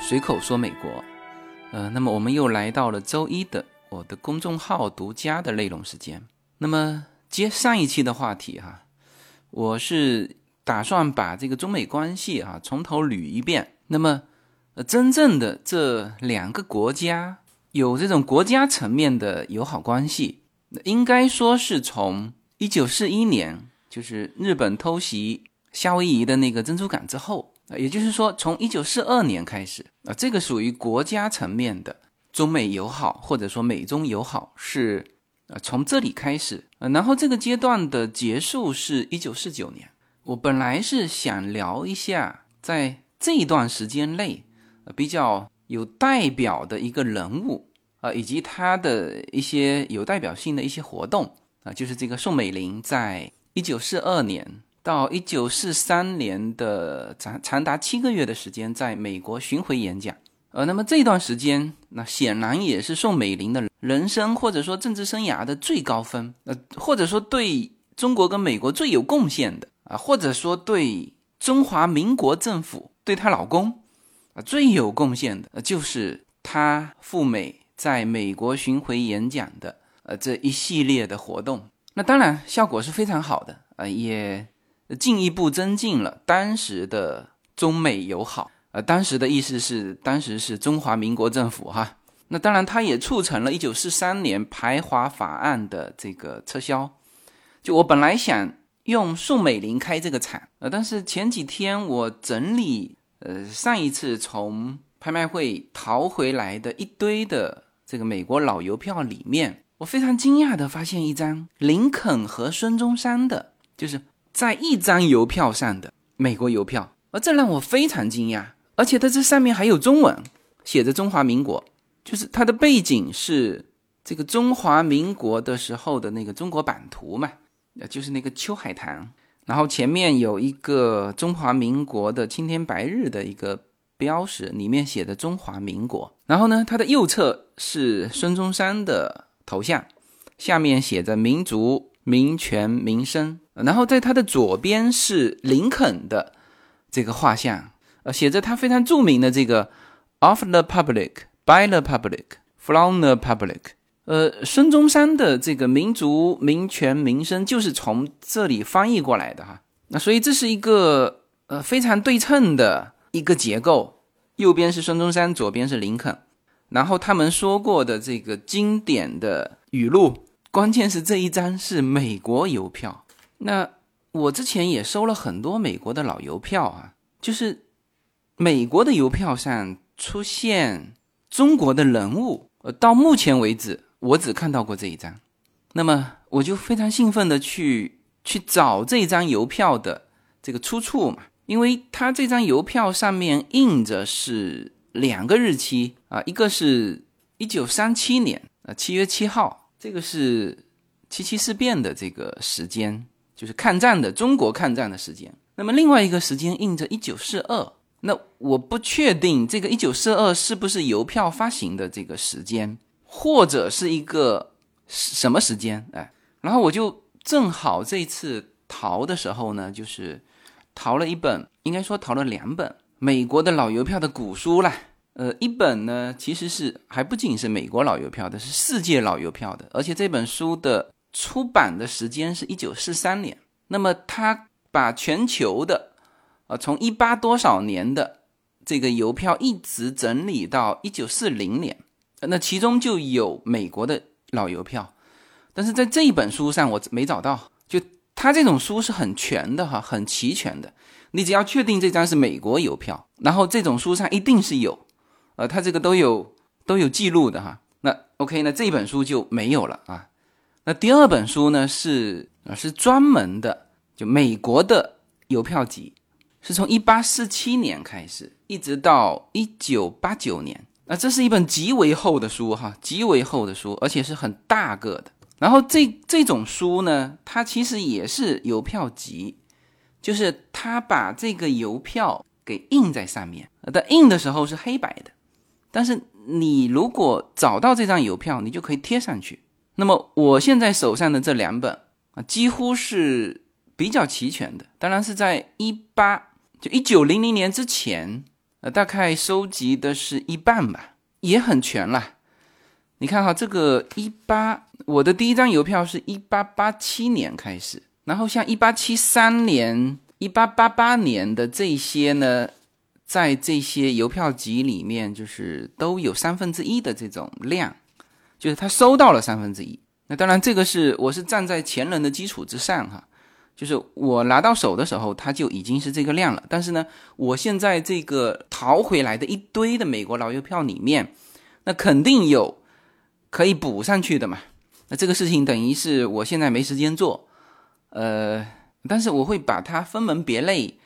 随口说美国，呃，那么我们又来到了周一的我的公众号独家的内容时间。那么接上一期的话题哈，我是打算把这个中美关系哈从头捋一遍。那么，呃，真正的这两个国家有这种国家层面的友好关系，应该说是从一九四一年，就是日本偷袭夏威夷的那个珍珠港之后。啊也就是说，从一九四二年开始，啊，这个属于国家层面的中美友好，或者说美中友好，是啊，从这里开始，呃，然后这个阶段的结束是一九四九年。我本来是想聊一下，在这一段时间内，比较有代表的一个人物，啊，以及他的一些有代表性的一些活动，啊，就是这个宋美龄在一九四二年。到一九四三年的长长达七个月的时间，在美国巡回演讲。呃，那么这段时间，那显然也是宋美龄的人生或者说政治生涯的最高峰。呃，或者说对中国跟美国最有贡献的啊，或者说对中华民国政府对她老公啊最有贡献的，就是她赴美在美国巡回演讲的呃这一系列的活动。那当然效果是非常好的啊，也。进一步增进了当时的中美友好，呃，当时的意思是，当时是中华民国政府哈。那当然，它也促成了1943年排华法案的这个撤销。就我本来想用宋美龄开这个场，呃，但是前几天我整理，呃，上一次从拍卖会淘回来的一堆的这个美国老邮票里面，我非常惊讶的发现一张林肯和孙中山的，就是。在一张邮票上的美国邮票，而这让我非常惊讶，而且它这上面还有中文，写着中华民国，就是它的背景是这个中华民国的时候的那个中国版图嘛，呃，就是那个秋海棠，然后前面有一个中华民国的青天白日的一个标识，里面写的中华民国，然后呢，它的右侧是孙中山的头像，下面写着民族。民权民生，然后在他的左边是林肯的这个画像，呃，写着他非常著名的这个 “of the public, by the public, from the public”。呃，孙中山的这个民族民权民生就是从这里翻译过来的哈。那所以这是一个呃非常对称的一个结构，右边是孙中山，左边是林肯，然后他们说过的这个经典的语录。关键是这一张是美国邮票，那我之前也收了很多美国的老邮票啊，就是美国的邮票上出现中国的人物，呃，到目前为止我只看到过这一张，那么我就非常兴奋的去去找这张邮票的这个出处嘛，因为它这张邮票上面印着是两个日期啊，一个是一九三七年啊七月七号。这个是七七事变的这个时间，就是抗战的中国抗战的时间。那么另外一个时间印着一九四二，那我不确定这个一九四二是不是邮票发行的这个时间，或者是一个什么时间？哎，然后我就正好这次淘的时候呢，就是淘了一本，应该说淘了两本美国的老邮票的古书啦。呃，一本呢，其实是还不仅是美国老邮票的，是世界老邮票的，而且这本书的出版的时间是一九四三年。那么，他把全球的，呃，从一八多少年的这个邮票一直整理到一九四零年，那其中就有美国的老邮票，但是在这一本书上我没找到。就他这种书是很全的哈，很齐全的，你只要确定这张是美国邮票，然后这种书上一定是有。呃，他这个都有都有记录的哈。那 OK，那这本书就没有了啊。那第二本书呢是啊是专门的，就美国的邮票集，是从一八四七年开始，一直到一九八九年。那这是一本极为厚的书哈，极为厚的书，而且是很大个的。然后这这种书呢，它其实也是邮票集，就是它把这个邮票给印在上面，但印的时候是黑白的。但是你如果找到这张邮票，你就可以贴上去。那么我现在手上的这两本啊，几乎是比较齐全的。当然是在一八就一九零零年之前呃，大概收集的是一半吧，也很全了。你看哈，这个一八，我的第一张邮票是一八八七年开始，然后像一八七三年、一八八八年的这些呢，在这些邮票集里面，就是都有三分之一的这种量，就是他收到了三分之一。那当然，这个是我是站在前人的基础之上哈。就是我拿到手的时候，它就已经是这个量了。但是呢，我现在这个淘回来的一堆的美国老邮票里面，那肯定有可以补上去的嘛。那这个事情等于是我现在没时间做，呃，但是我会把它分门别类，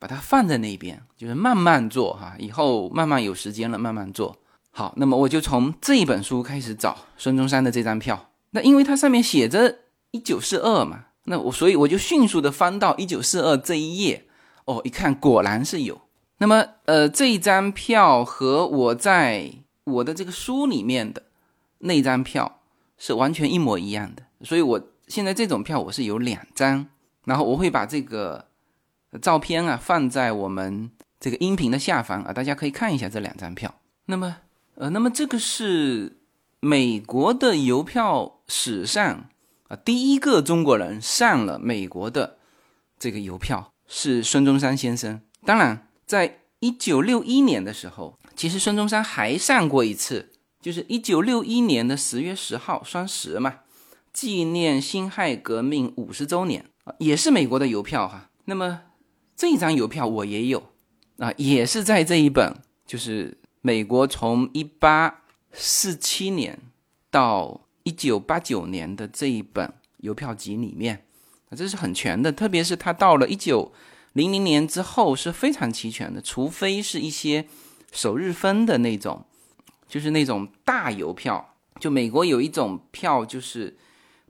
把它放在那边，就是慢慢做哈。以后慢慢有时间了，慢慢做好。那么我就从这一本书开始找孙中山的这张票。那因为它上面写着一九四二嘛。那我所以我就迅速的翻到一九四二这一页，哦，一看果然是有。那么，呃，这一张票和我在我的这个书里面的那张票是完全一模一样的。所以我现在这种票我是有两张，然后我会把这个照片啊放在我们这个音频的下方啊，大家可以看一下这两张票。那么，呃，那么这个是美国的邮票史上。啊，第一个中国人上了美国的这个邮票是孙中山先生。当然，在一九六一年的时候，其实孙中山还上过一次，就是一九六一年的十月十号，双十嘛，纪念辛亥革命五十周年啊，也是美国的邮票哈。那么这一张邮票我也有啊，也是在这一本，就是美国从一八四七年到。一九八九年的这一本邮票集里面，这是很全的。特别是它到了一九零零年之后是非常齐全的，除非是一些首日分的那种，就是那种大邮票。就美国有一种票，就是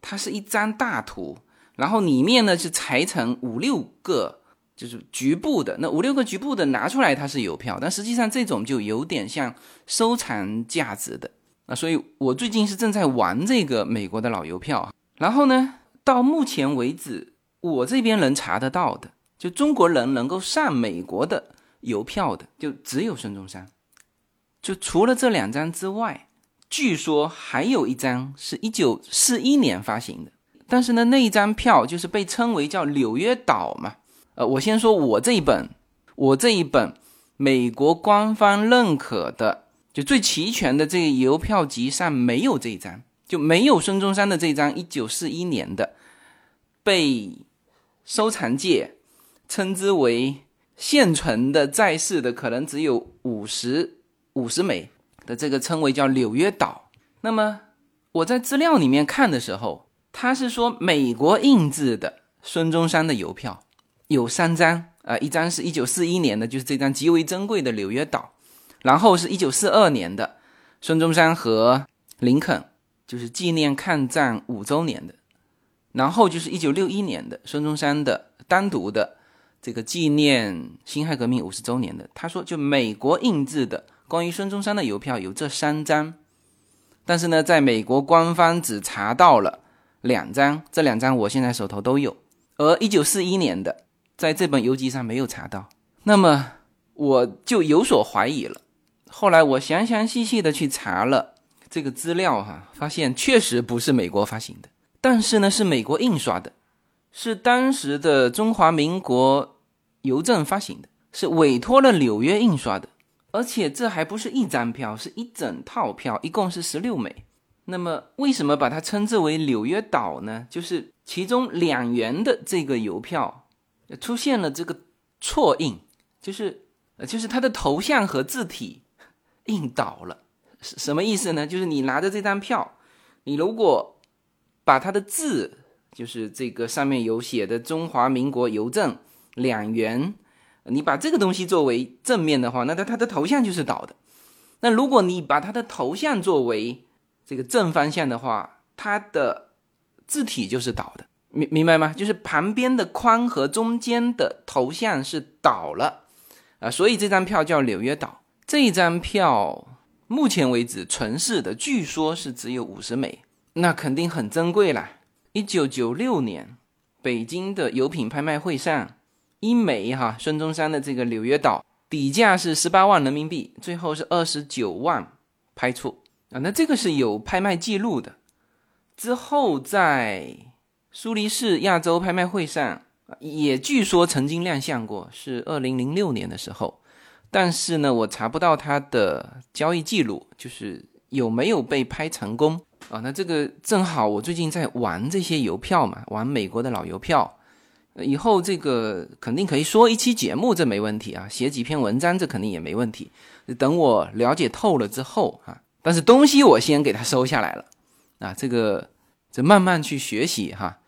它是一张大图，然后里面呢是裁成五六个，就是局部的。那五六个局部的拿出来，它是邮票，但实际上这种就有点像收藏价值的。啊，所以我最近是正在玩这个美国的老邮票，然后呢，到目前为止，我这边能查得到的，就中国人能够上美国的邮票的，就只有孙中山。就除了这两张之外，据说还有一张是一九四一年发行的，但是呢，那一张票就是被称为叫纽约岛嘛。呃，我先说我这一本，我这一本美国官方认可的。就最齐全的这个邮票集上没有这一张，就没有孙中山的这张一九四一年的，被收藏界称之为现存的在世的可能只有五十五十枚的这个称为叫纽约岛。那么我在资料里面看的时候，他是说美国印制的孙中山的邮票有三张啊，一张是一九四一年的，就是这张极为珍贵的纽约岛。然后是一九四二年的孙中山和林肯，就是纪念抗战五周年的。然后就是一九六一年的孙中山的单独的这个纪念辛亥革命五十周年的。他说，就美国印制的关于孙中山的邮票有这三张，但是呢，在美国官方只查到了两张，这两张我现在手头都有。而一九四一年的在这本邮集上没有查到，那么我就有所怀疑了。后来我详详细细的去查了这个资料，哈，发现确实不是美国发行的，但是呢是美国印刷的，是当时的中华民国邮政发行的，是委托了纽约印刷的，而且这还不是一张票，是一整套票，一共是十六枚。那么为什么把它称之为纽约岛呢？就是其中两元的这个邮票出现了这个错印，就是呃就是它的头像和字体。印倒了，什么意思呢？就是你拿着这张票，你如果把它的字，就是这个上面有写的“中华民国邮政两元”，你把这个东西作为正面的话，那它它的头像就是倒的。那如果你把它的头像作为这个正方向的话，它的字体就是倒的。明明白吗？就是旁边的框和中间的头像是倒了啊，所以这张票叫纽约岛。这张票目前为止存世的，据说是只有五十枚，那肯定很珍贵啦。一九九六年北京的邮品拍卖会上，一枚哈孙中山的这个纽约岛底价是十八万人民币，最后是二十九万拍出啊，那这个是有拍卖记录的。之后在苏黎世亚洲拍卖会上，也据说曾经亮相过，是二零零六年的时候，但是呢，我查不到它的交易记录，就是有没有被拍成功啊？那这个正好我最近在玩这些邮票嘛，玩美国的老邮票。以后这个肯定可以说一期节目，这没问题啊。写几篇文章，这肯定也没问题。等我了解透了之后啊，但是东西我先给它收下来了啊。这个这慢慢去学习哈。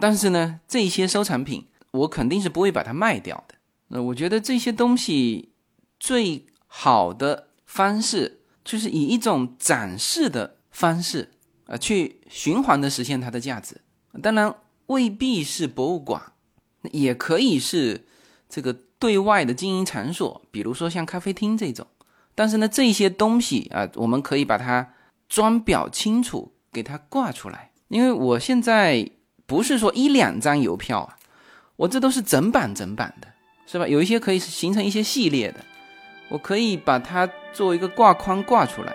但是呢，这些收藏品我肯定是不会把它卖掉的。那我觉得这些东西最好的方式就是以一种展示的方式啊，去循环的实现它的价值。当然未必是博物馆。也可以是这个对外的经营场所，比如说像咖啡厅这种。但是呢，这些东西啊，我们可以把它装裱清楚，给它挂出来。因为我现在不是说一两张邮票啊，我这都是整版整版的，是吧？有一些可以形成一些系列的，我可以把它做一个挂框挂出来。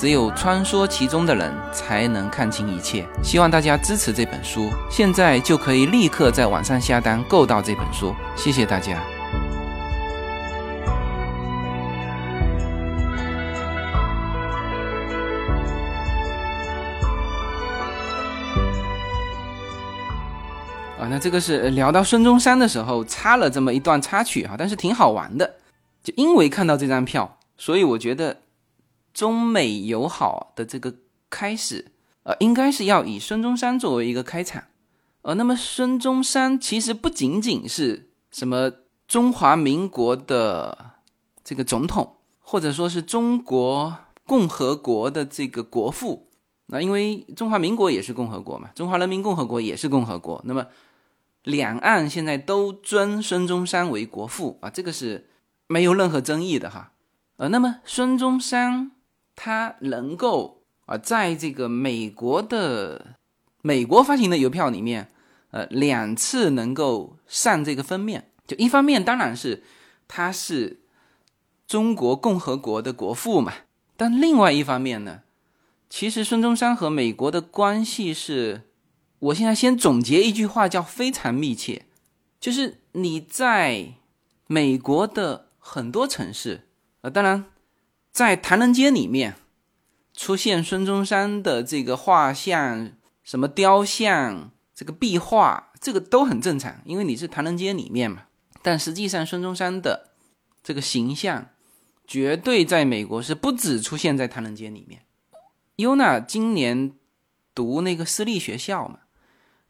只有穿梭其中的人才能看清一切。希望大家支持这本书，现在就可以立刻在网上下单购到这本书。谢谢大家。啊，那这个是聊到孙中山的时候插了这么一段插曲哈，但是挺好玩的。就因为看到这张票，所以我觉得。中美友好的这个开始，呃，应该是要以孙中山作为一个开场，呃，那么孙中山其实不仅仅是什么中华民国的这个总统，或者说是中国共和国的这个国父，那因为中华民国也是共和国嘛，中华人民共和国也是共和国，那么两岸现在都尊孙中山为国父啊，这个是没有任何争议的哈，呃，那么孙中山。他能够啊，在这个美国的美国发行的邮票里面，呃，两次能够上这个封面，就一方面当然是他是中国共和国的国父嘛，但另外一方面呢，其实孙中山和美国的关系是，我现在先总结一句话叫非常密切，就是你在美国的很多城市，呃，当然。在唐人街里面出现孙中山的这个画像、什么雕像、这个壁画，这个都很正常，因为你是唐人街里面嘛。但实际上，孙中山的这个形象绝对在美国是不止出现在唐人街里面。优娜今年读那个私立学校嘛，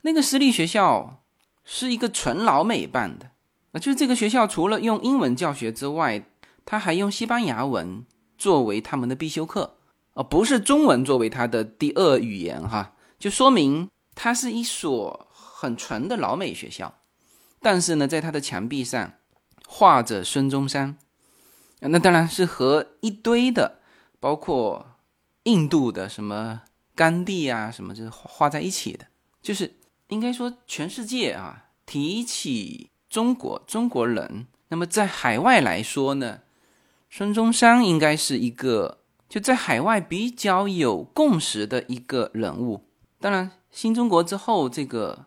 那个私立学校是一个纯老美办的，啊，就是这个学校除了用英文教学之外，他还用西班牙文。作为他们的必修课，而不是中文作为他的第二语言，哈，就说明它是一所很纯的老美学校。但是呢，在它的墙壁上画着孙中山，那当然是和一堆的，包括印度的什么甘地啊，什么就是画在一起的。就是应该说，全世界啊，提起中国中国人，那么在海外来说呢？孙中山应该是一个就在海外比较有共识的一个人物。当然，新中国之后，这个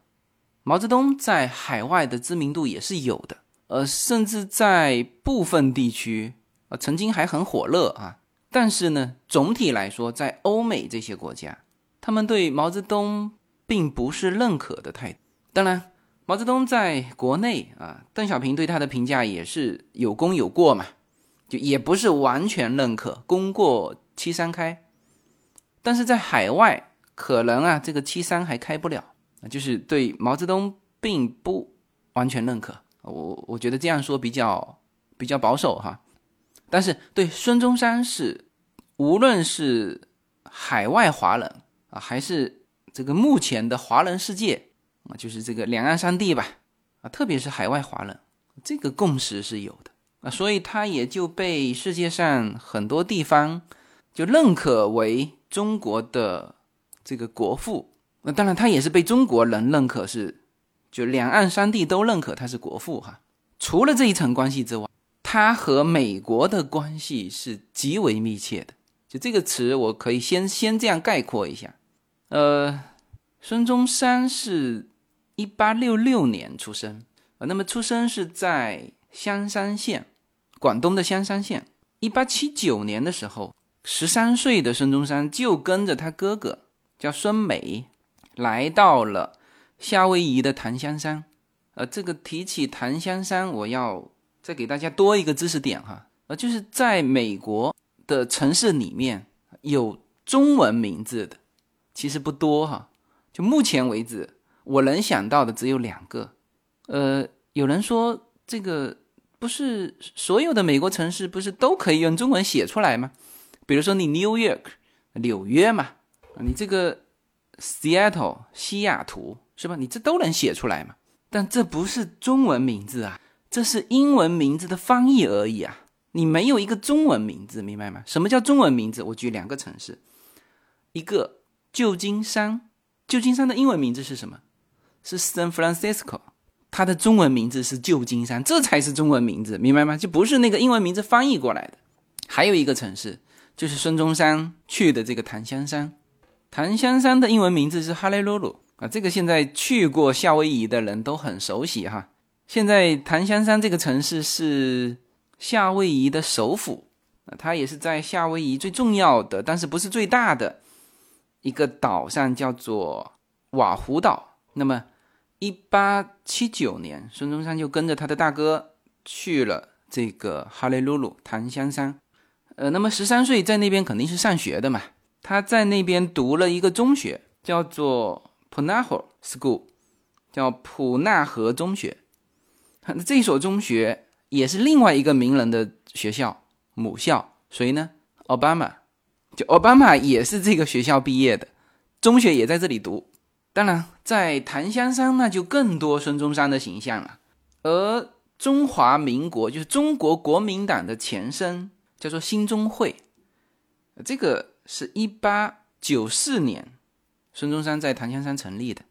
毛泽东在海外的知名度也是有的，呃，甚至在部分地区啊，曾经还很火热啊。但是呢，总体来说，在欧美这些国家，他们对毛泽东并不是认可的态度。当然，毛泽东在国内啊，邓小平对他的评价也是有功有过嘛，就也不是完全认可，功过七三开。但是在海外，可能啊，这个七三还开不了，就是对毛泽东并不完全认可。我我觉得这样说比较比较保守哈。但是对孙中山是，无论是海外华人啊，还是这个目前的华人世界啊，就是这个两岸三地吧啊，特别是海外华人，这个共识是有的啊，所以他也就被世界上很多地方就认可为。中国的这个国父，那当然他也是被中国人认可，是就两岸三地都认可他是国父哈。除了这一层关系之外，他和美国的关系是极为密切的。就这个词，我可以先先这样概括一下。呃，孙中山是一八六六年出生啊，那么出生是在香山县，广东的香山县。一八七九年的时候。十三岁的孙中山就跟着他哥哥叫孙美，来到了夏威夷的檀香山。呃，这个提起檀香山，我要再给大家多一个知识点哈。呃，就是在美国的城市里面有中文名字的，其实不多哈。就目前为止，我能想到的只有两个。呃，有人说这个不是所有的美国城市不是都可以用中文写出来吗？比如说你 New York 纽约嘛，你这个 Seattle 西雅图是吧？你这都能写出来嘛？但这不是中文名字啊，这是英文名字的翻译而已啊！你没有一个中文名字，明白吗？什么叫中文名字？我举两个城市，一个旧金山，旧金山的英文名字是什么？是 San Francisco，它的中文名字是旧金山，这才是中文名字，明白吗？就不是那个英文名字翻译过来的。还有一个城市。就是孙中山去的这个檀香山，檀香山的英文名字是哈雷鲁鲁啊，这个现在去过夏威夷的人都很熟悉哈。现在檀香山这个城市是夏威夷的首府啊，它也是在夏威夷最重要的，但是不是最大的一个岛上，叫做瓦湖岛。那么，一八七九年，孙中山就跟着他的大哥去了这个哈雷鲁鲁檀香山。呃，那么十三岁在那边肯定是上学的嘛。他在那边读了一个中学，叫做 Punahou School，叫普纳河中学。那这所中学也是另外一个名人的学校母校，谁呢？奥巴马，就奥巴马也是这个学校毕业的，中学也在这里读。当然，在檀香山那就更多孙中山的形象了。而中华民国就是中国国民党的前身。叫做兴中会，这个是一八九四年孙中山在檀香山成立的，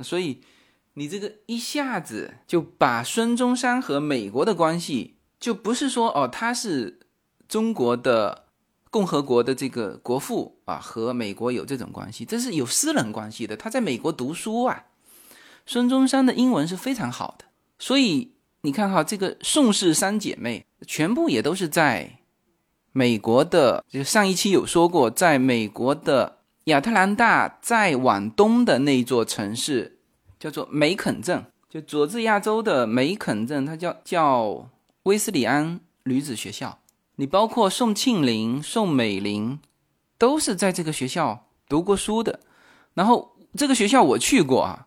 所以你这个一下子就把孙中山和美国的关系，就不是说哦他是中国的共和国的这个国父啊，和美国有这种关系，这是有私人关系的。他在美国读书啊，孙中山的英文是非常好的，所以你看哈，这个宋氏三姐妹全部也都是在。美国的就上一期有说过，在美国的亚特兰大再往东的那座城市叫做梅肯镇，就佐治亚州的梅肯镇，它叫叫威斯里安女子学校。你包括宋庆龄、宋美龄，都是在这个学校读过书的。然后这个学校我去过啊，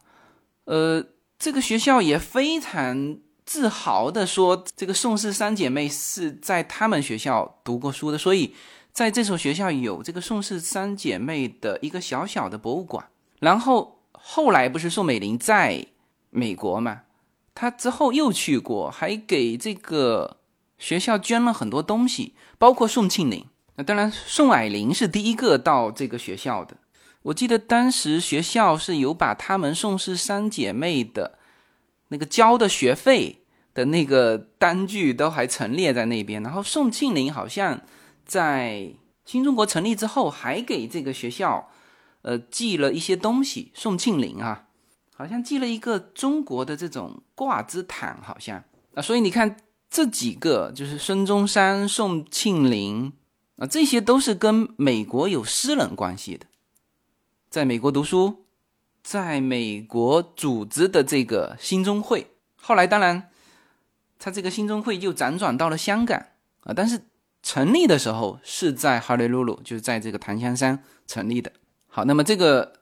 呃，这个学校也非常。自豪的说，这个宋氏三姐妹是在他们学校读过书的，所以在这所学校有这个宋氏三姐妹的一个小小的博物馆。然后后来不是宋美龄在美国嘛，她之后又去过，还给这个学校捐了很多东西，包括宋庆龄。那当然，宋霭龄是第一个到这个学校的。我记得当时学校是有把他们宋氏三姐妹的那个交的学费。的那个单据都还陈列在那边，然后宋庆龄好像在新中国成立之后，还给这个学校呃寄了一些东西。宋庆龄啊，好像寄了一个中国的这种挂枝毯，好像啊，所以你看这几个就是孙中山、宋庆龄啊，这些都是跟美国有私人关系的，在美国读书，在美国组织的这个兴中会。后来，当然，他这个兴中会就辗转到了香港啊，但是成立的时候是在哈雷鲁鲁，就是在这个檀香山成立的。好，那么这个，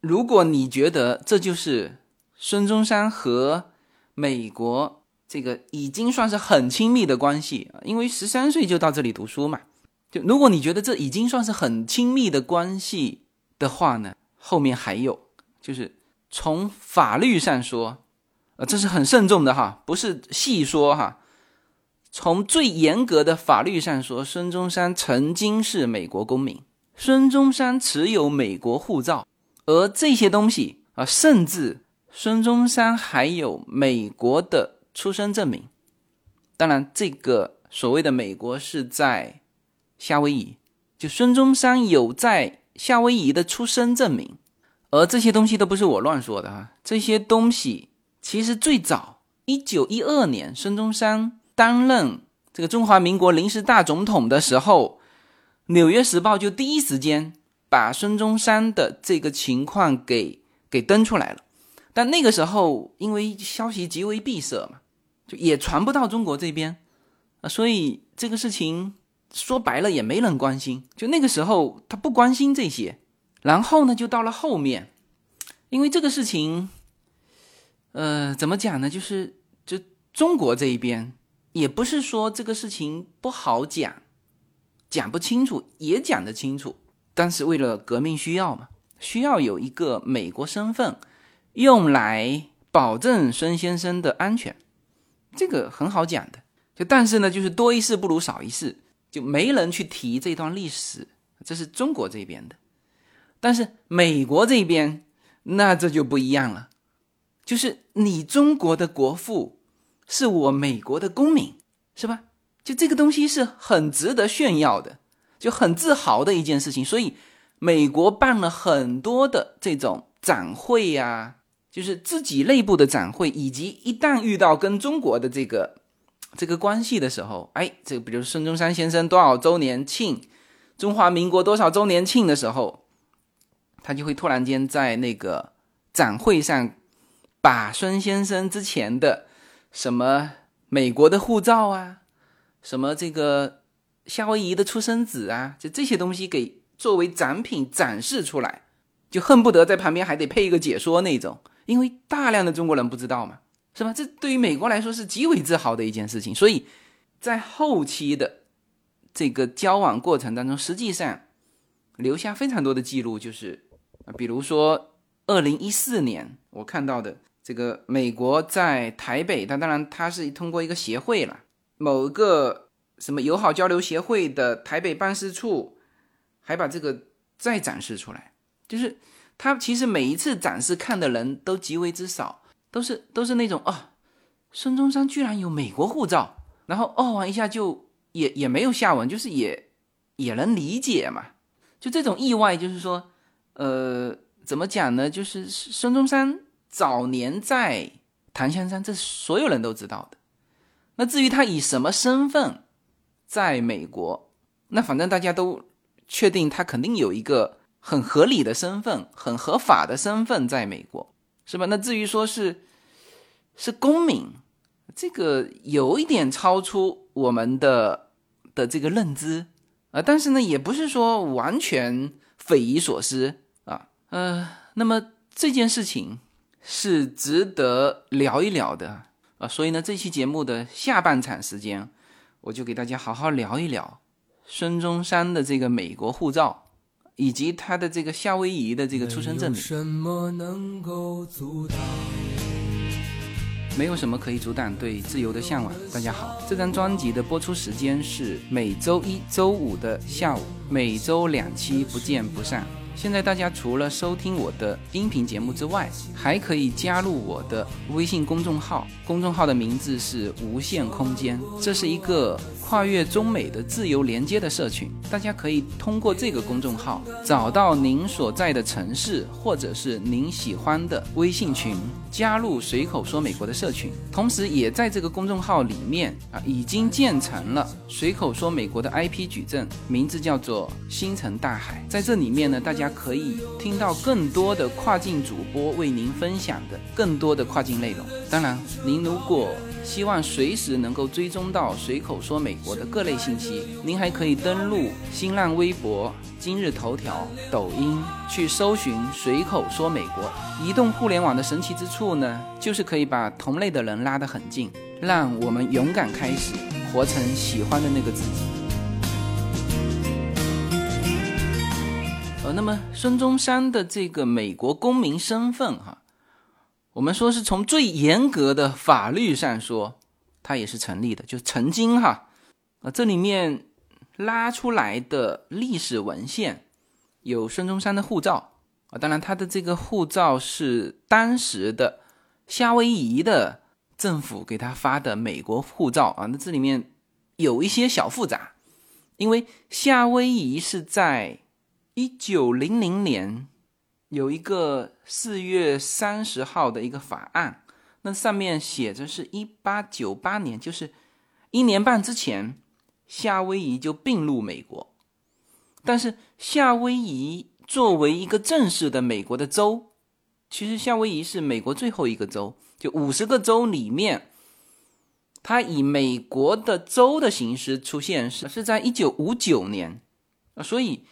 如果你觉得这就是孙中山和美国这个已经算是很亲密的关系啊，因为十三岁就到这里读书嘛，就如果你觉得这已经算是很亲密的关系的话呢，后面还有，就是从法律上说。呃，这是很慎重的哈，不是细说哈。从最严格的法律上说，孙中山曾经是美国公民，孙中山持有美国护照，而这些东西啊，甚至孙中山还有美国的出生证明。当然，这个所谓的美国是在夏威夷，就孙中山有在夏威夷的出生证明，而这些东西都不是我乱说的哈，这些东西。其实最早，一九一二年，孙中山担任这个中华民国临时大总统的时候，《纽约时报》就第一时间把孙中山的这个情况给给登出来了。但那个时候，因为消息极为闭塞嘛，就也传不到中国这边啊，所以这个事情说白了也没人关心。就那个时候，他不关心这些。然后呢，就到了后面，因为这个事情。呃，怎么讲呢？就是就中国这一边，也不是说这个事情不好讲，讲不清楚也讲得清楚。但是为了革命需要嘛，需要有一个美国身份，用来保证孙先生的安全，这个很好讲的。就但是呢，就是多一事不如少一事，就没人去提这段历史。这是中国这边的，但是美国这边，那这就不一样了。就是你中国的国父，是我美国的公民，是吧？就这个东西是很值得炫耀的，就很自豪的一件事情。所以，美国办了很多的这种展会呀，就是自己内部的展会，以及一旦遇到跟中国的这个这个关系的时候，哎，这个比如孙中山先生多少周年庆，中华民国多少周年庆的时候，他就会突然间在那个展会上。把孙先生之前的什么美国的护照啊，什么这个夏威夷的出生纸啊，就这些东西给作为展品展示出来，就恨不得在旁边还得配一个解说那种，因为大量的中国人不知道嘛，是吧？这对于美国来说是极为自豪的一件事情。所以在后期的这个交往过程当中，实际上留下非常多的记录，就是，比如说二零一四年我看到的。这个美国在台北，它当然它是通过一个协会了，某个什么友好交流协会的台北办事处，还把这个再展示出来。就是他其实每一次展示看的人都极为之少，都是都是那种哦，孙中山居然有美国护照，然后哦完一下就也也没有下文，就是也也能理解嘛。就这种意外，就是说，呃，怎么讲呢？就是孙中山。早年在檀香山，这所有人都知道的。那至于他以什么身份在美国，那反正大家都确定他肯定有一个很合理的身份、很合法的身份在美国，是吧？那至于说是是公民，这个有一点超出我们的的这个认知啊。但是呢，也不是说完全匪夷所思啊。呃，那么这件事情。是值得聊一聊的啊，所以呢，这期节目的下半场时间，我就给大家好好聊一聊孙中山的这个美国护照，以及他的这个夏威夷的这个出生证明。没有什么可以阻挡对自由的向往。大家好，这张专辑的播出时间是每周一周五的下午，每周两期，不见不散。现在大家除了收听我的音频节目之外，还可以加入我的微信公众号，公众号的名字是无限空间，这是一个跨越中美的自由连接的社群。大家可以通过这个公众号找到您所在的城市或者是您喜欢的微信群，加入随口说美国的社群。同时，也在这个公众号里面啊，已经建成了随口说美国的 IP 矩阵，名字叫做星辰大海。在这里面呢，大家。可以听到更多的跨境主播为您分享的更多的跨境内容。当然，您如果希望随时能够追踪到随口说美国的各类信息，您还可以登录新浪微博、今日头条、抖音去搜寻“随口说美国”。移动互联网的神奇之处呢，就是可以把同类的人拉得很近，让我们勇敢开始，活成喜欢的那个自己。呃，那么孙中山的这个美国公民身份，哈。我们说是从最严格的法律上说，它也是成立的。就曾经哈，啊，这里面拉出来的历史文献有孙中山的护照啊，当然他的这个护照是当时的夏威夷的政府给他发的美国护照啊。那这里面有一些小复杂，因为夏威夷是在一九零零年。有一个四月三十号的一个法案，那上面写着是一八九八年，就是一年半之前，夏威夷就并入美国。但是夏威夷作为一个正式的美国的州，其实夏威夷是美国最后一个州，就五十个州里面，它以美国的州的形式出现是是在一九五九年啊，所以。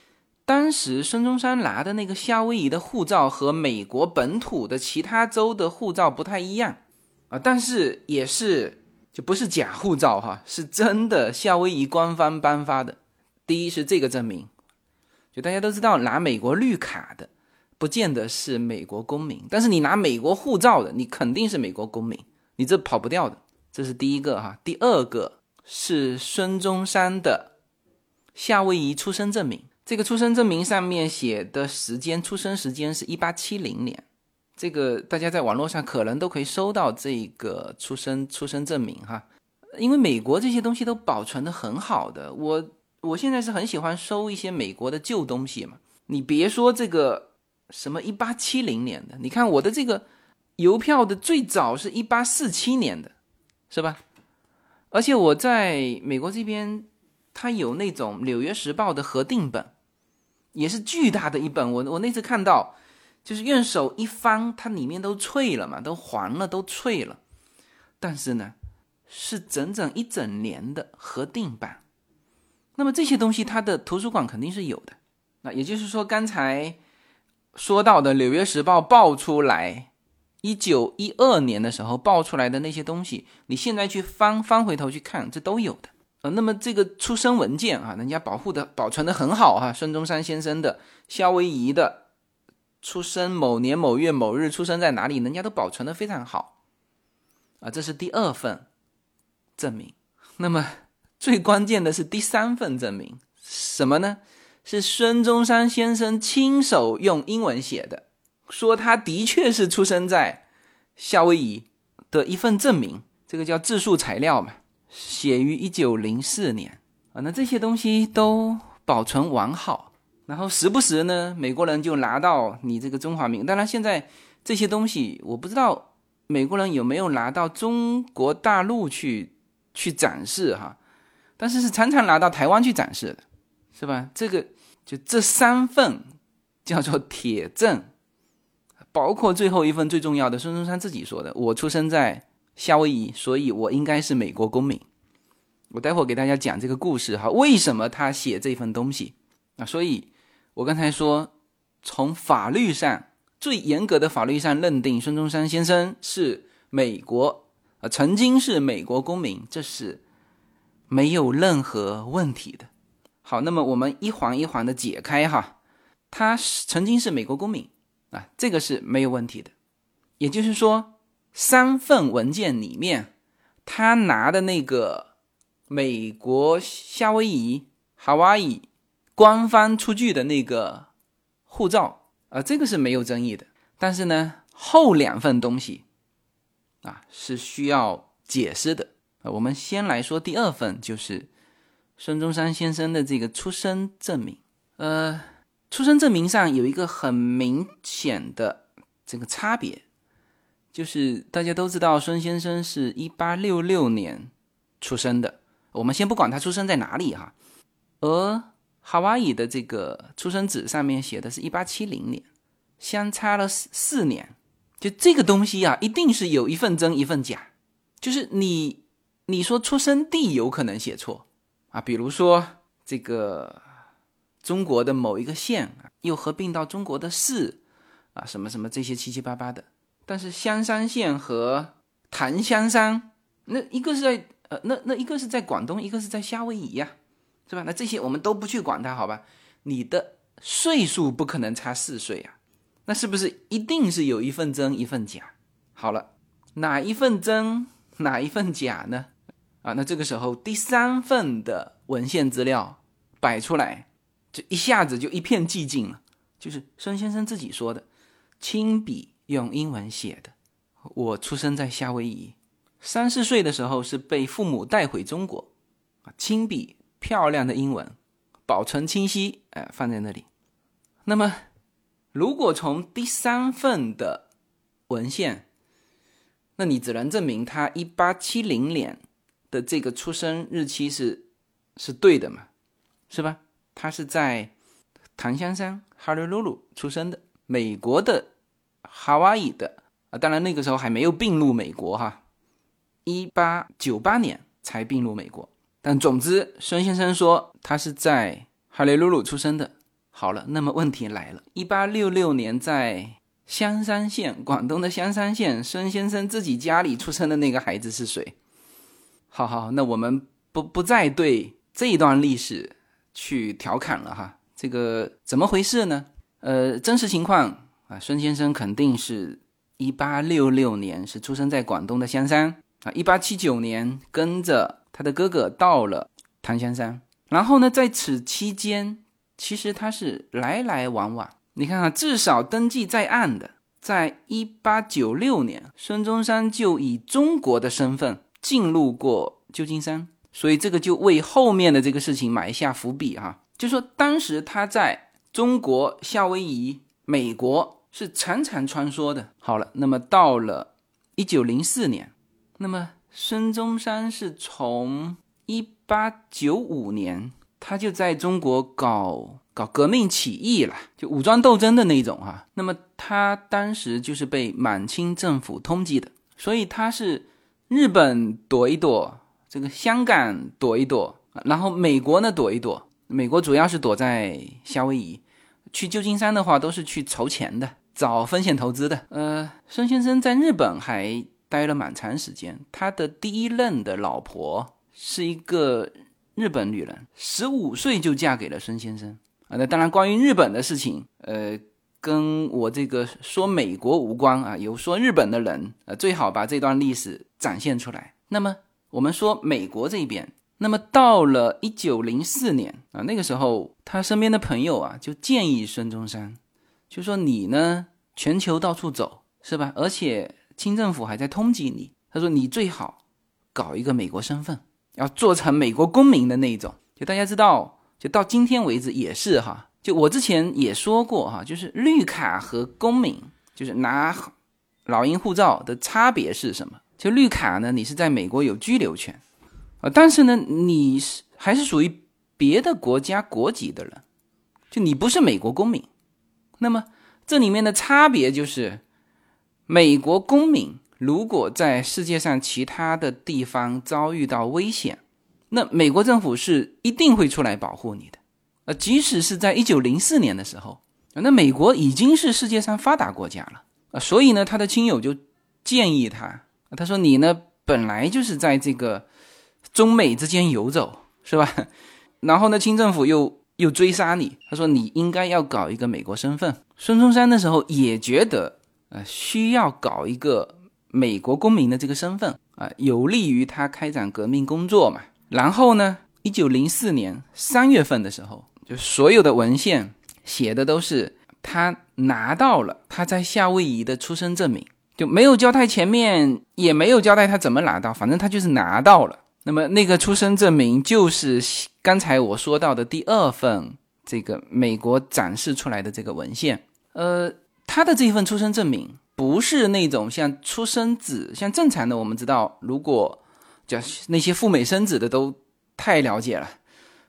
当时孙中山拿的那个夏威夷的护照和美国本土的其他州的护照不太一样啊，但是也是就不是假护照哈，是真的夏威夷官方颁发的。第一是这个证明，就大家都知道拿美国绿卡的不见得是美国公民，但是你拿美国护照的，你肯定是美国公民，你这跑不掉的。这是第一个哈，第二个是孙中山的夏威夷出生证明。这个出生证明上面写的时间，出生时间是一八七零年。这个大家在网络上可能都可以搜到这个出生出生证明哈，因为美国这些东西都保存的很好的。我我现在是很喜欢收一些美国的旧东西嘛。你别说这个什么一八七零年的，你看我的这个邮票的最早是一八四七年的，是吧？而且我在美国这边，它有那种《纽约时报》的核定本。也是巨大的一本，我我那次看到，就是用手一翻，它里面都脆了嘛，都黄了，都脆了。但是呢，是整整一整年的核定版。那么这些东西，它的图书馆肯定是有的。那也就是说，刚才说到的《纽约时报》爆出来，一九一二年的时候爆出来的那些东西，你现在去翻翻回头去看，这都有的。那么这个出生文件啊，人家保护的保存的很好哈。孙中山先生的夏威夷的出生某年某月某日出生在哪里，人家都保存的非常好啊。这是第二份证明。那么最关键的是第三份证明，什么呢？是孙中山先生亲手用英文写的，说他的确是出生在夏威夷的一份证明，这个叫自述材料嘛。写于一九零四年啊，那这些东西都保存完好，然后时不时呢，美国人就拿到你这个中华民。当然，现在这些东西我不知道美国人有没有拿到中国大陆去去展示哈，但是是常常拿到台湾去展示的，是吧？这个就这三份叫做铁证，包括最后一份最重要的，孙中山自己说的：“我出生在。”夏威夷，所以我应该是美国公民。我待会给大家讲这个故事哈，为什么他写这份东西啊？所以，我刚才说，从法律上最严格的法律上认定孙中山先生是美国啊，曾经是美国公民，这是没有任何问题的。好，那么我们一环一环的解开哈，他是曾经是美国公民啊，这个是没有问题的。也就是说。三份文件里面，他拿的那个美国夏威夷 （Hawaii） 官方出具的那个护照啊，这个是没有争议的。但是呢，后两份东西啊是需要解释的啊。我们先来说第二份，就是孙中山先生的这个出生证明。呃，出生证明上有一个很明显的这个差别。就是大家都知道，孙先生是一八六六年出生的。我们先不管他出生在哪里哈，而夏威夷的这个出生纸上面写的是一八七零年，相差了四四年。就这个东西啊，一定是有一份真一份假。就是你你说出生地有可能写错啊，比如说这个中国的某一个县，又合并到中国的市啊，什么什么这些七七八八的。但是香山县和檀香山，那一个是在呃，那那一个是在广东，一个是在夏威夷呀。是吧？那这些我们都不去管它，好吧？你的岁数不可能差四岁啊，那是不是一定是有一份真一份假？好了，哪一份真，哪一份假呢？啊，那这个时候第三份的文献资料摆出来，就一下子就一片寂静了。就是孙先生自己说的，亲笔用英文写的。我出生在夏威夷，三四岁的时候是被父母带回中国，亲笔。漂亮的英文，保存清晰，哎，放在那里。那么，如果从第三份的文献，那你只能证明他一八七零年的这个出生日期是是对的嘛，是吧？他是在檀香山哈利路鲁出生的，美国的哈瓦伊的啊，当然那个时候还没有并入美国哈，一八九八年才并入美国。但总之，孙先生说他是在哈雷鲁鲁出生的。好了，那么问题来了：一八六六年在香山县，广东的香山县，孙先生自己家里出生的那个孩子是谁？好好，那我们不不再对这一段历史去调侃了哈。这个怎么回事呢？呃，真实情况啊，孙先生肯定是一八六六年是出生在广东的香山啊，一八七九年跟着。他的哥哥到了檀香山，然后呢，在此期间，其实他是来来往往。你看看，至少登记在案的，在一八九六年，孙中山就以中国的身份进入过旧金山，所以这个就为后面的这个事情埋下伏笔哈。就说当时他在中国、夏威夷、美国是常常穿梭的。好了，那么到了一九零四年，那么。孙中山是从一八九五年，他就在中国搞搞革命起义了，就武装斗争的那种哈。那么他当时就是被满清政府通缉的，所以他是日本躲一躲，这个香港躲一躲，然后美国呢躲一躲。美国主要是躲在夏威夷，去旧金山的话都是去筹钱的，找风险投资的。呃，孙先生在日本还。待了蛮长时间，他的第一任的老婆是一个日本女人，十五岁就嫁给了孙先生啊。那当然，关于日本的事情，呃，跟我这个说美国无关啊。有说日本的人，呃，最好把这段历史展现出来。那么我们说美国这边，那么到了一九零四年啊，那个时候他身边的朋友啊就建议孙中山，就说你呢，全球到处走是吧？而且。清政府还在通缉你，他说你最好搞一个美国身份，要做成美国公民的那种。就大家知道，就到今天为止也是哈。就我之前也说过哈，就是绿卡和公民，就是拿老鹰护照的差别是什么？就绿卡呢，你是在美国有居留权啊，但是呢，你是还是属于别的国家国籍的人，就你不是美国公民。那么这里面的差别就是。美国公民如果在世界上其他的地方遭遇到危险，那美国政府是一定会出来保护你的。呃，即使是在一九零四年的时候，那美国已经是世界上发达国家了啊，所以呢，他的亲友就建议他，他说你呢本来就是在这个中美之间游走，是吧？然后呢，清政府又又追杀你，他说你应该要搞一个美国身份。孙中山那时候也觉得。呃，需要搞一个美国公民的这个身份啊，有利于他开展革命工作嘛。然后呢，一九零四年三月份的时候，就所有的文献写的都是他拿到了他在夏威夷的出生证明，就没有交代前面，也没有交代他怎么拿到，反正他就是拿到了。那么那个出生证明就是刚才我说到的第二份这个美国展示出来的这个文献，呃。他的这一份出生证明不是那种像出生纸，像正常的，我们知道，如果叫那些赴美生子的都太了解了，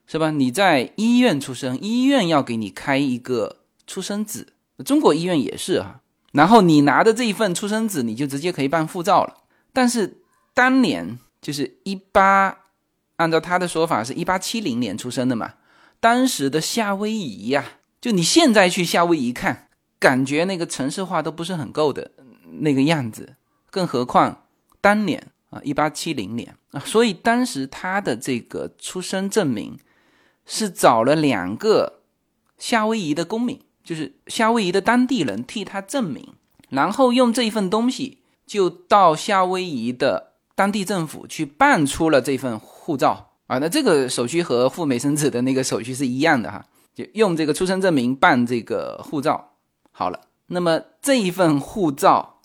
是吧？你在医院出生，医院要给你开一个出生纸，中国医院也是啊。然后你拿着这一份出生纸，你就直接可以办护照了。但是当年就是一八，按照他的说法是一八七零年出生的嘛。当时的夏威夷呀，就你现在去夏威夷看，感觉那个城市化都不是很够的那个样子，更何况当年啊，一八七零年啊，所以当时他的这个出生证明。是找了两个夏威夷的公民，就是夏威夷的当地人替他证明，然后用这一份东西就到夏威夷的当地政府去办出了这份护照啊。那这个手续和赴美生子的那个手续是一样的哈，就用这个出生证明办这个护照。好了，那么这一份护照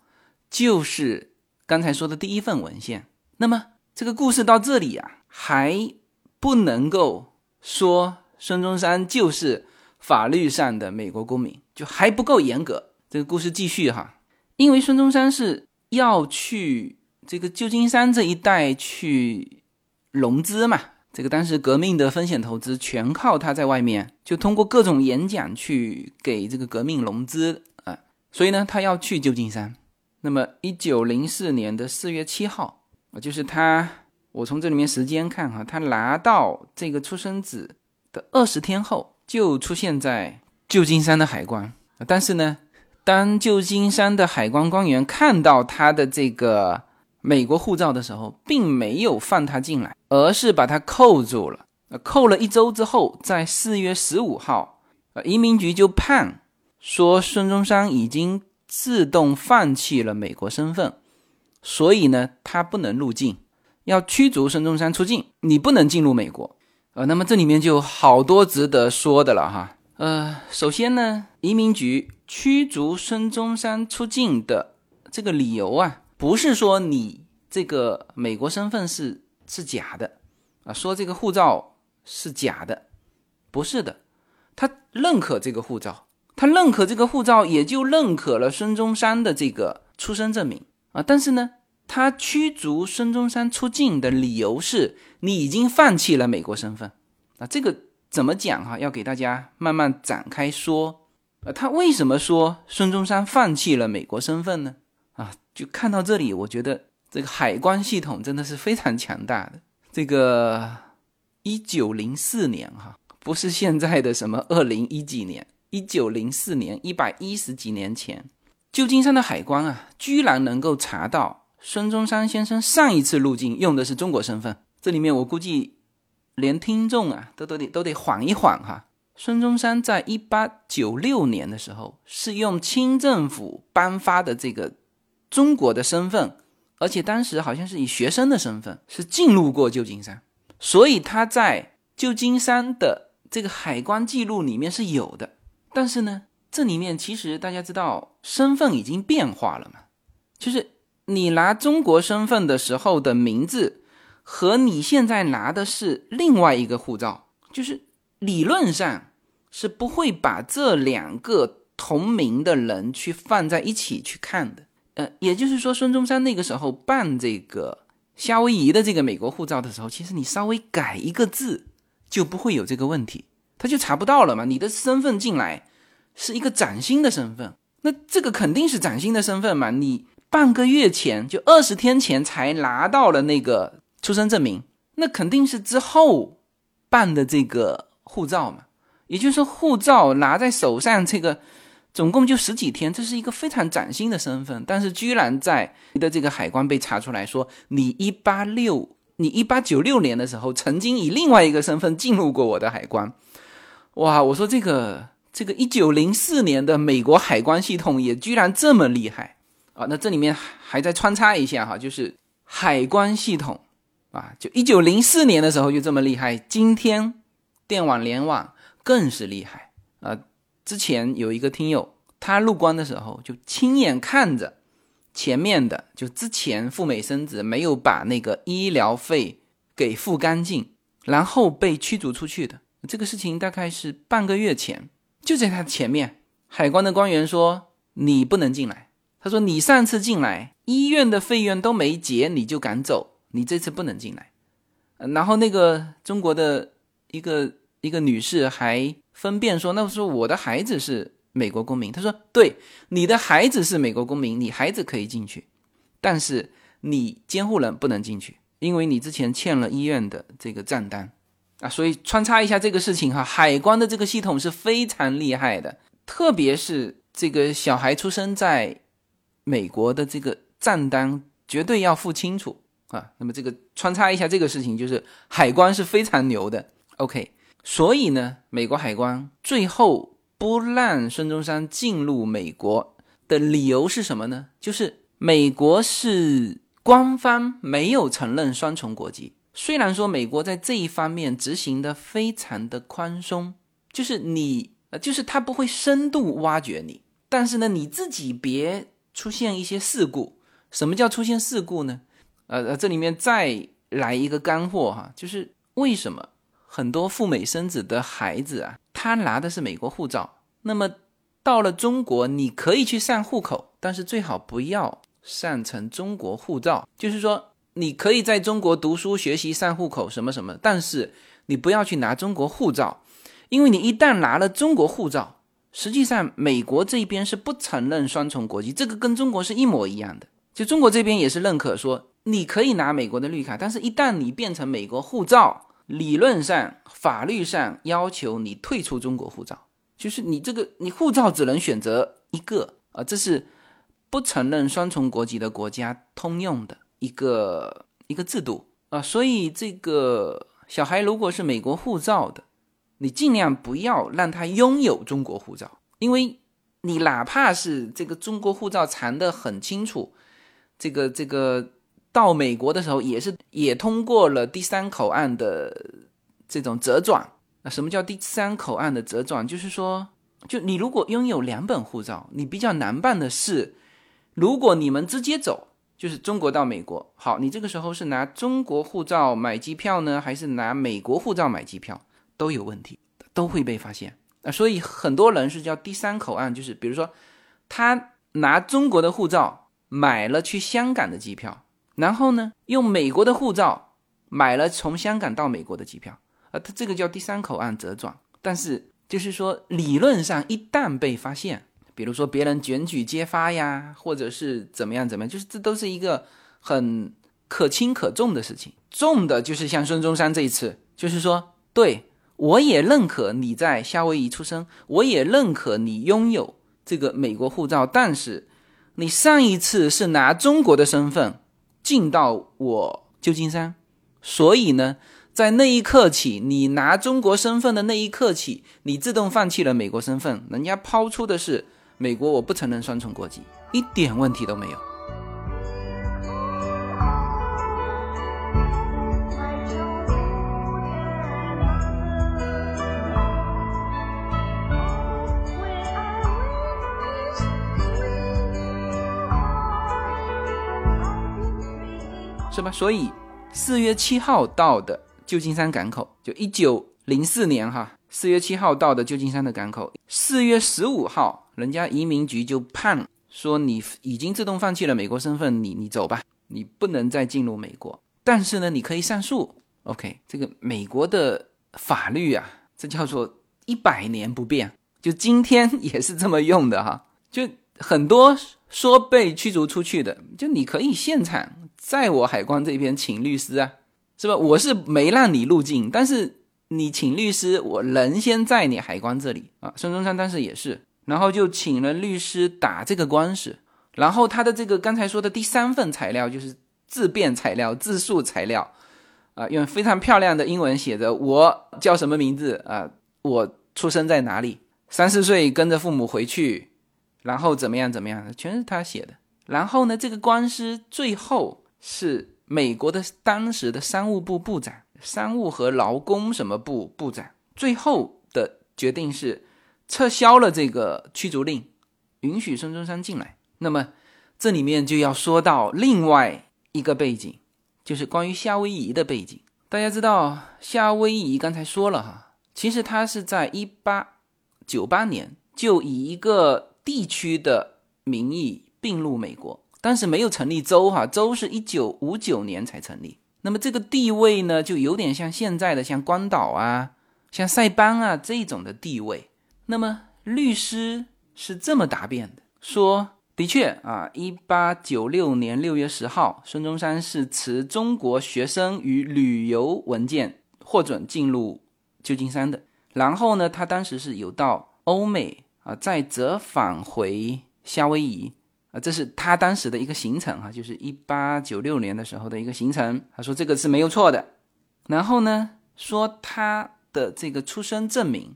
就是刚才说的第一份文献。那么这个故事到这里啊，还不能够。说孙中山就是法律上的美国公民，就还不够严格。这个故事继续哈，因为孙中山是要去这个旧金山这一带去融资嘛，这个当时革命的风险投资全靠他在外面，就通过各种演讲去给这个革命融资啊，所以呢，他要去旧金山。那么，一九零四年的四月七号啊，就是他。我从这里面时间看哈，他拿到这个出生纸的二十天后，就出现在旧金山的海关。但是呢，当旧金山的海关官员看到他的这个美国护照的时候，并没有放他进来，而是把他扣住了。扣了一周之后，在四月十五号，移民局就判说孙中山已经自动放弃了美国身份，所以呢，他不能入境。要驱逐孙中山出境，你不能进入美国，呃，那么这里面就好多值得说的了哈。呃，首先呢，移民局驱逐孙中山出境的这个理由啊，不是说你这个美国身份是是假的啊，说这个护照是假的，不是的，他认可这个护照，他认可这个护照，也就认可了孙中山的这个出生证明啊，但是呢。他驱逐孙中山出境的理由是你已经放弃了美国身份啊，这个怎么讲哈？要给大家慢慢展开说。呃，他为什么说孙中山放弃了美国身份呢？就看到这里，我觉得这个海关系统真的是非常强大的。这个一九零四年哈，不是现在的什么二零一几年，一九零四年一百一十几年前，旧金山的海关啊，居然能够查到。孙中山先生上一次入境用的是中国身份，这里面我估计连听众啊都都得都得缓一缓哈。孙中山在一八九六年的时候是用清政府颁发的这个中国的身份，而且当时好像是以学生的身份是进入过旧金山，所以他在旧金山的这个海关记录里面是有的。但是呢，这里面其实大家知道身份已经变化了嘛，就是。你拿中国身份的时候的名字，和你现在拿的是另外一个护照，就是理论上是不会把这两个同名的人去放在一起去看的。呃，也就是说，孙中山那个时候办这个夏威夷的这个美国护照的时候，其实你稍微改一个字，就不会有这个问题，他就查不到了嘛。你的身份进来是一个崭新的身份，那这个肯定是崭新的身份嘛，你。半个月前，就二十天前才拿到了那个出生证明，那肯定是之后办的这个护照嘛。也就是说，护照拿在手上，这个总共就十几天，这是一个非常崭新的身份。但是，居然在你的这个海关被查出来说，你一八六，你一八九六年的时候曾经以另外一个身份进入过我的海关。哇，我说这个这个一九零四年的美国海关系统也居然这么厉害。啊，那这里面还在穿插一下哈，就是海关系统啊，就一九零四年的时候就这么厉害，今天电网联网更是厉害啊。之前有一个听友，他入关的时候就亲眼看着前面的，就之前赴美生子没有把那个医疗费给付干净，然后被驱逐出去的这个事情，大概是半个月前，就在他前面，海关的官员说你不能进来。他说：“你上次进来，医院的费用都没结，你就敢走？你这次不能进来。”然后那个中国的一个一个女士还分辨说，那说我的孩子是美国公民，他说对，你的孩子是美国公民，你孩子可以进去，但是你监护人不能进去，因为你之前欠了医院的这个账单啊。所以穿插一下这个事情哈，海关的这个系统是非常厉害的，特别是这个小孩出生在美国的这个账单绝对要付清楚。啊，那么这个穿插一下这个事情，就是海关是非常牛的。OK，所以呢，美国海关最后不让孙中山进入美国的理由是什么呢？就是美国是官方没有承认双重国籍。虽然说美国在这一方面执行的非常的宽松，就是你呃，就是他不会深度挖掘你，但是呢，你自己别出现一些事故。什么叫出现事故呢？呃呃，这里面再来一个干货哈，就是为什么很多赴美生子的孩子啊，他拿的是美国护照，那么到了中国，你可以去上户口，但是最好不要上成中国护照。就是说，你可以在中国读书学习上户口什么什么，但是你不要去拿中国护照，因为你一旦拿了中国护照，实际上美国这边是不承认双重国籍，这个跟中国是一模一样的。就中国这边也是认可说。你可以拿美国的绿卡，但是一旦你变成美国护照，理论上、法律上要求你退出中国护照，就是你这个你护照只能选择一个啊，这是不承认双重国籍的国家通用的一个一个制度啊。所以这个小孩如果是美国护照的，你尽量不要让他拥有中国护照，因为你哪怕是这个中国护照藏得很清楚，这个这个。到美国的时候也是也通过了第三口岸的这种折转。那什么叫第三口岸的折转？就是说，就你如果拥有两本护照，你比较难办的是，如果你们直接走，就是中国到美国，好，你这个时候是拿中国护照买机票呢，还是拿美国护照买机票，都有问题，都会被发现。啊，所以很多人是叫第三口岸，就是比如说他拿中国的护照买了去香港的机票。然后呢，用美国的护照买了从香港到美国的机票，啊，他这个叫第三口岸折转。但是就是说，理论上一旦被发现，比如说别人检举揭发呀，或者是怎么样怎么样，就是这都是一个很可轻可重的事情。重的就是像孙中山这一次，就是说，对我也认可你在夏威夷出生，我也认可你拥有这个美国护照，但是你上一次是拿中国的身份。进到我旧金山，所以呢，在那一刻起，你拿中国身份的那一刻起，你自动放弃了美国身份，人家抛出的是美国，我不承认双重国籍，一点问题都没有。是吧？所以四月七号到的旧金山港口，就一九零四年哈，四月七号到的旧金山的港口，四月十五号，人家移民局就判说你已经自动放弃了美国身份，你你走吧，你不能再进入美国。但是呢，你可以上诉。OK，这个美国的法律啊，这叫做一百年不变，就今天也是这么用的哈。就很多说被驱逐出去的，就你可以现场。在我海关这边请律师啊，是吧？我是没让你入境，但是你请律师，我人先在你海关这里啊。孙中山当时也是，然后就请了律师打这个官司，然后他的这个刚才说的第三份材料就是自辩材料、自述材料啊，用非常漂亮的英文写着我叫什么名字啊，我出生在哪里，三四岁跟着父母回去，然后怎么样怎么样，全是他写的。然后呢，这个官司最后。是美国的当时的商务部部长、商务和劳工什么部部长，最后的决定是撤销了这个驱逐令，允许孙中山进来。那么这里面就要说到另外一个背景，就是关于夏威夷的背景。大家知道夏威夷刚才说了哈，其实它是在一八九八年就以一个地区的名义并入美国。但是没有成立州哈，州是一九五九年才成立。那么这个地位呢，就有点像现在的像关岛啊像塞班啊这种的地位。那么律师是这么答辩的，说。的确啊，一八九六年六月十号，孙中山是持中国学生与旅游文件获准进入旧金山的。然后呢，他当时是有到欧美啊，再折返回夏威夷啊，这是他当时的一个行程哈，就是一八九六年的时候的一个行程。他说这个是没有错的。然后呢，说他的这个出生证明、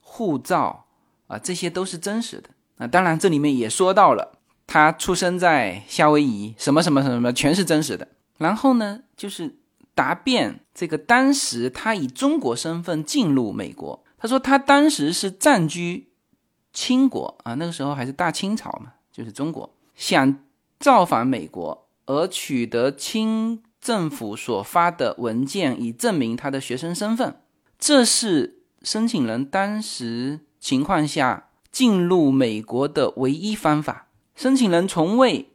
护照啊，这些都是真实的。啊，当然这里面也说到了。他出生在夏威夷，什么什么什么什么，全是真实的。然后呢，就是答辩这个当时他以中国身份进入美国，他说他当时是暂居清国啊，那个时候还是大清朝嘛，就是中国，想造访美国而取得清政府所发的文件以证明他的学生身份，这是申请人当时情况下进入美国的唯一方法。申请人从未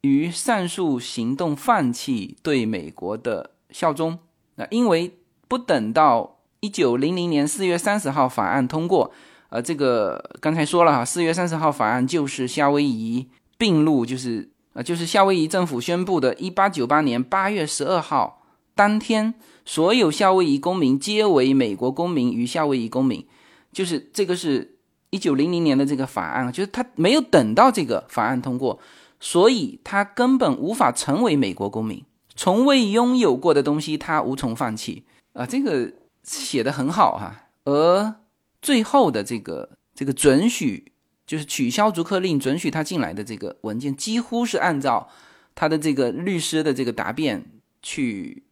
于上述行动放弃对美国的效忠。那因为不等到一九零零年四月三十号法案通过，呃，这个刚才说了哈，四月三十号法案就是夏威夷并入，就是呃，就是夏威夷政府宣布的，一八九八年八月十二号当天，所有夏威夷公民皆为美国公民与夏威夷公民，就是这个是。一九零零年的这个法案，就是他没有等到这个法案通过，所以他根本无法成为美国公民。从未拥有过的东西，他无从放弃啊！这个写的很好哈。而最后的这个这个准许，就是取消逐客令，准许他进来的这个文件，几乎是按照他的这个律师的这个答辩去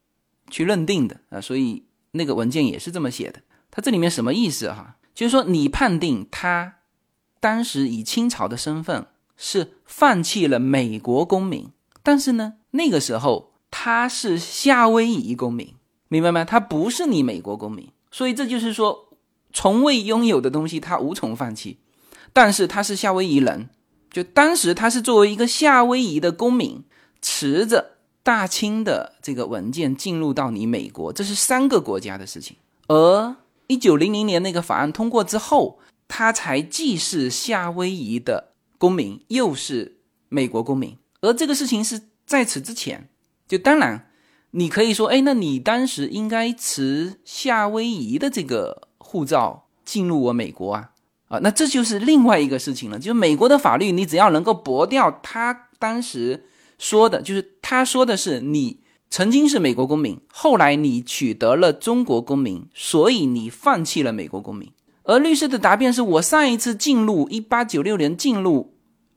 去认定的啊。所以那个文件也是这么写的。他这里面什么意思哈？就是说，你判定他当时以清朝的身份是放弃了美国公民，但是呢，那个时候他是夏威夷公民，明白吗？他不是你美国公民，所以这就是说，从未拥有的东西他无从放弃，但是他是夏威夷人，就当时他是作为一个夏威夷的公民，持着大清的这个文件进入到你美国，这是三个国家的事情，而。一九零零年那个法案通过之后，他才既是夏威夷的公民，又是美国公民。而这个事情是在此之前，就当然你可以说，哎，那你当时应该持夏威夷的这个护照进入我美国啊，啊，那这就是另外一个事情了。就是美国的法律，你只要能够驳掉他当时说的，就是他说的是你。曾经是美国公民，后来你取得了中国公民，所以你放弃了美国公民。而律师的答辩是我上一次进入一八九六年进入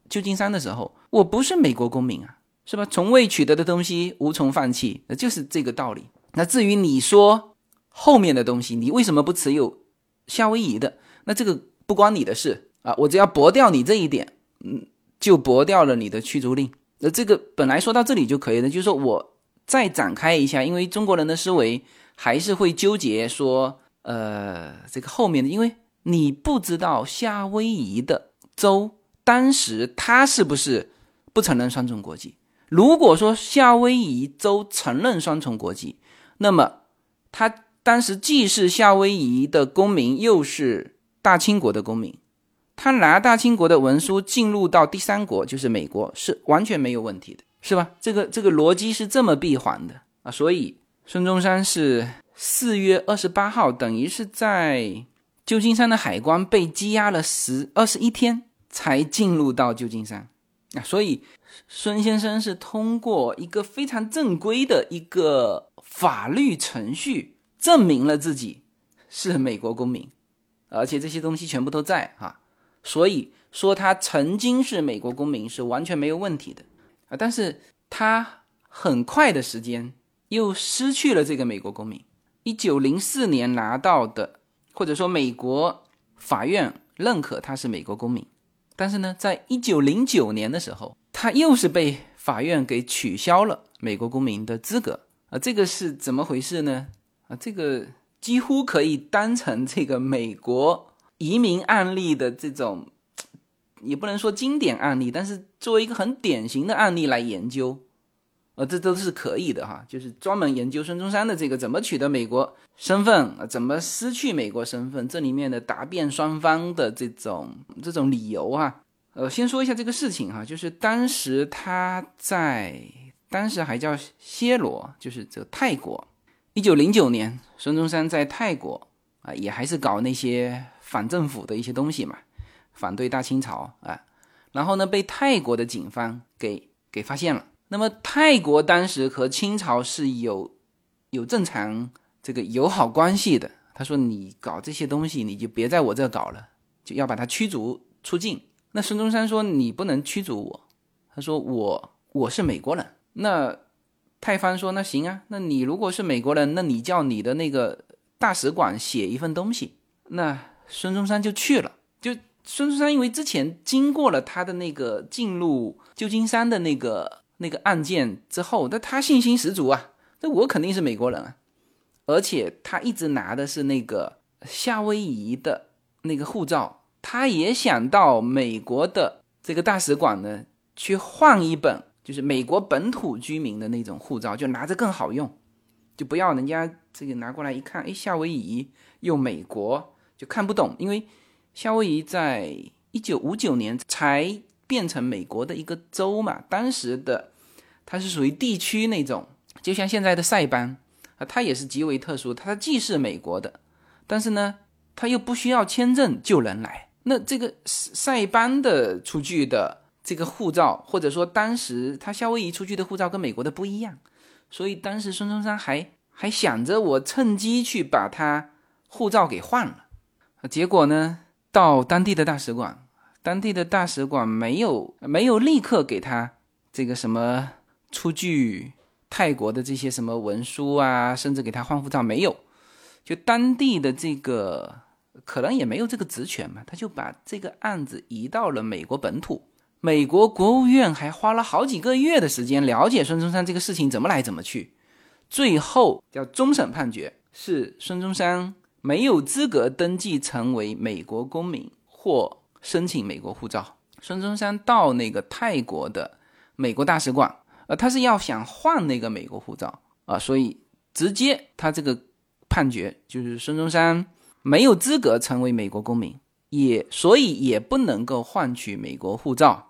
旧金山的时候，我不是美国公民啊，是吧？从未取得的东西无从放弃，那就是这个道理。那至于你说后面的东西，你为什么不持有夏威夷的？那这个不关你的事啊，我只要驳掉你这一点，嗯，就驳掉了你的驱逐令。那这个本来说到这里就可以了，就是说我。再展开一下，因为中国人的思维还是会纠结说，呃，这个后面的，因为你不知道夏威夷的州当时他是不是不承认双重国籍。如果说夏威夷州承认双重国籍，那么他当时既是夏威夷的公民，又是大清国的公民，他拿大清国的文书进入到第三国，就是美国，是完全没有问题的。是吧？这个这个逻辑是这么闭环的啊，所以孙中山是四月二十八号，等于是在旧金山的海关被羁押了十二十一天，才进入到旧金山啊。所以孙先生是通过一个非常正规的一个法律程序，证明了自己是美国公民，而且这些东西全部都在啊。所以说他曾经是美国公民是完全没有问题的。啊！但是他很快的时间又失去了这个美国公民。一九零四年拿到的，或者说美国法院认可他是美国公民，但是呢，在一九零九年的时候，他又是被法院给取消了美国公民的资格。啊，这个是怎么回事呢？啊，这个几乎可以当成这个美国移民案例的这种。也不能说经典案例，但是作为一个很典型的案例来研究，呃，这都是可以的哈，就是专门研究孙中山的这个怎么取得美国身份，怎么失去美国身份，这里面的答辩双方的这种这种理由啊。呃，先说一下这个事情哈，就是当时他在当时还叫暹罗，就是这个泰国。一九零九年，孙中山在泰国啊，也还是搞那些反政府的一些东西嘛，反对大清朝啊。然后呢，被泰国的警方给给发现了。那么泰国当时和清朝是有有正常这个友好关系的。他说：“你搞这些东西，你就别在我这搞了，就要把他驱逐出境。”那孙中山说：“你不能驱逐我。”他说：“我我是美国人。”那泰方说：“那行啊，那你如果是美国人，那你叫你的那个大使馆写一份东西。”那孙中山就去了。就孙中山因为之前经过了他的那个进入旧金山的那个。那个案件之后，那他信心十足啊！那我肯定是美国人啊，而且他一直拿的是那个夏威夷的那个护照，他也想到美国的这个大使馆呢去换一本，就是美国本土居民的那种护照，就拿着更好用，就不要人家这个拿过来一看，哎，夏威夷又美国，就看不懂，因为夏威夷在一九五九年才。变成美国的一个州嘛，当时的它是属于地区那种，就像现在的塞班啊，它也是极为特殊，它既是美国的，但是呢，它又不需要签证就能来。那这个塞班的出具的这个护照，或者说当时他夏威夷出具的护照跟美国的不一样，所以当时孙中山还还想着我趁机去把他护照给换了，结果呢，到当地的大使馆。当地的大使馆没有没有立刻给他这个什么出具泰国的这些什么文书啊，甚至给他换护照没有，就当地的这个可能也没有这个职权嘛，他就把这个案子移到了美国本土。美国国务院还花了好几个月的时间了解孙中山这个事情怎么来怎么去，最后叫终审判决是孙中山没有资格登记成为美国公民或。申请美国护照，孙中山到那个泰国的美国大使馆，呃，他是要想换那个美国护照。啊，所以直接他这个判决就是孙中山没有资格成为美国公民，也所以也不能够换取美国护照，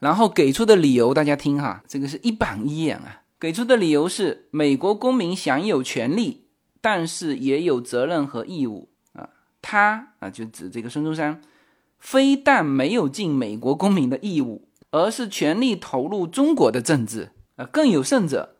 然后给出的理由大家听哈，这个是一板一眼啊，给出的理由是美国公民享有权利，但是也有责任和义务啊，他啊就指这个孙中山。非但没有尽美国公民的义务，而是全力投入中国的政治啊！更有甚者，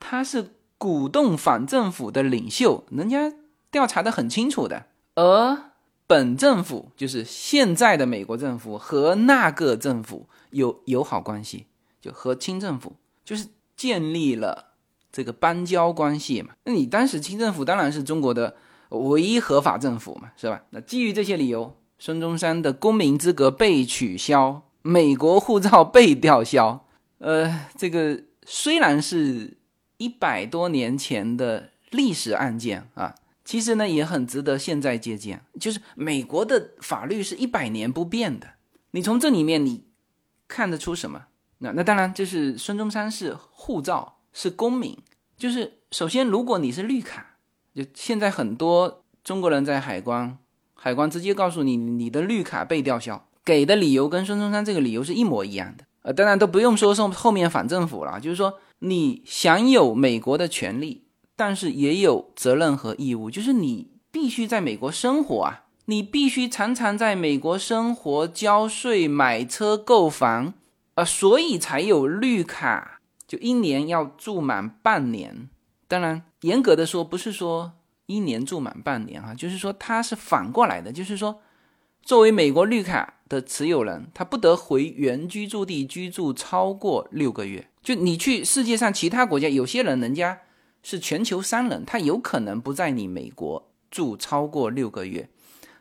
他是鼓动反政府的领袖，人家调查的很清楚的。而本政府就是现在的美国政府和那个政府有友好关系，就和清政府就是建立了这个邦交关系嘛。那你当时清政府当然是中国的唯一合法政府嘛，是吧？那基于这些理由。孙中山的公民资格被取消，美国护照被吊销。呃，这个虽然是一百多年前的历史案件啊，其实呢也很值得现在借鉴。就是美国的法律是一百年不变的，你从这里面你看得出什么？那那当然就是孙中山是护照是公民，就是首先如果你是绿卡，就现在很多中国人在海关。海关直接告诉你，你的绿卡被吊销，给的理由跟孙中山这个理由是一模一样的。呃，当然都不用说送后面反政府了，就是说你享有美国的权利，但是也有责任和义务，就是你必须在美国生活啊，你必须常常在美国生活、交税、买车、购房，啊，所以才有绿卡，就一年要住满半年。当然，严格的说，不是说。一年住满半年哈，就是说他是反过来的，就是说，作为美国绿卡的持有人，他不得回原居住地居住超过六个月。就你去世界上其他国家，有些人人家是全球商人，他有可能不在你美国住超过六个月，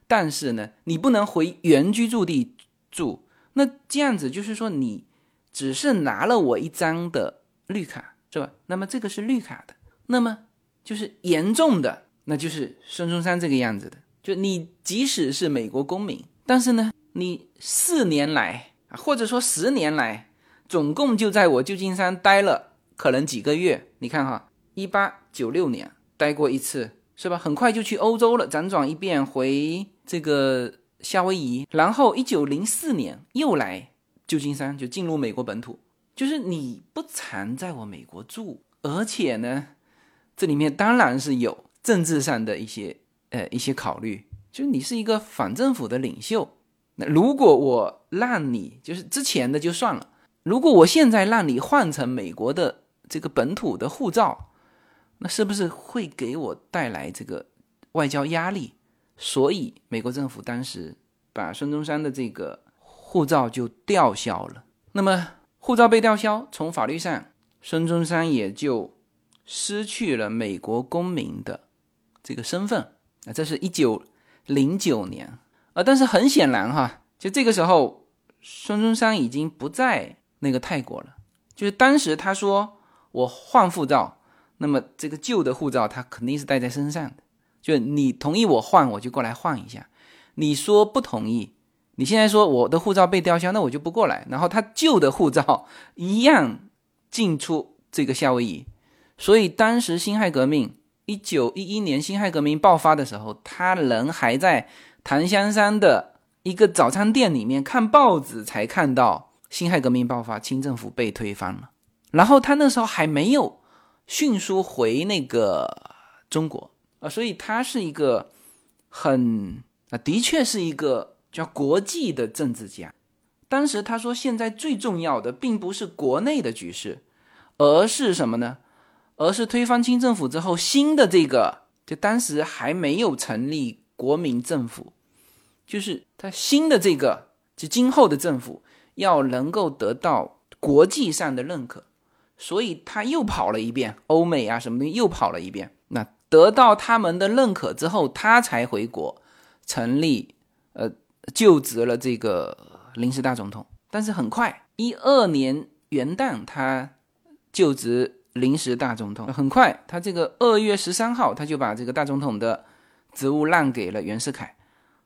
但是呢，你不能回原居住地住。那这样子就是说，你只是拿了我一张的绿卡，是吧？那么这个是绿卡的，那么就是严重的。那就是孙中山这个样子的，就你即使是美国公民，但是呢，你四年来，或者说十年来，总共就在我旧金山待了可能几个月。你看哈，一八九六年待过一次，是吧？很快就去欧洲了，辗转一遍回这个夏威夷，然后一九零四年又来旧金山，就进入美国本土。就是你不常在我美国住，而且呢，这里面当然是有政治上的一些呃一些考虑。就是你是一个反政府的领袖，那如果我让你就是之前的就算了，如果我现在让你换成美国的这个本土的护照，那是不是会给我带来这个外交压力？所以美国政府当时把孙中山的这个护照就吊销了。那么护照被吊销，从法律上，孙中山也就失去了美国公民的这个身份啊。这是一九。零九年，啊，但是很显然哈，就这个时候，孙中山已经不在那个泰国了。就是当时他说我换护照，那么这个旧的护照他肯定是带在身上的。就你同意我换，我就过来换一下；你说不同意，你现在说我的护照被吊销，那我就不过来。然后他旧的护照一样进出这个夏威夷，所以当时辛亥革命。一九一一年辛亥革命爆发的时候，他人还在檀香山的一个早餐店里面看报纸，才看到辛亥革命爆发，清政府被推翻了。然后他那时候还没有迅速回那个中国啊，所以他是一个很啊，的确是一个叫国际的政治家。当时他说，现在最重要的并不是国内的局势，而是什么呢？而是推翻清政府之后，新的这个就当时还没有成立国民政府，就是他新的这个就今后的政府要能够得到国际上的认可，所以他又跑了一遍欧美啊什么的，又跑了一遍。那得到他们的认可之后，他才回国成立，呃，就职了这个临时大总统。但是很快，一二年元旦他就职。临时大总统很快，他这个二月十三号，他就把这个大总统的职务让给了袁世凯。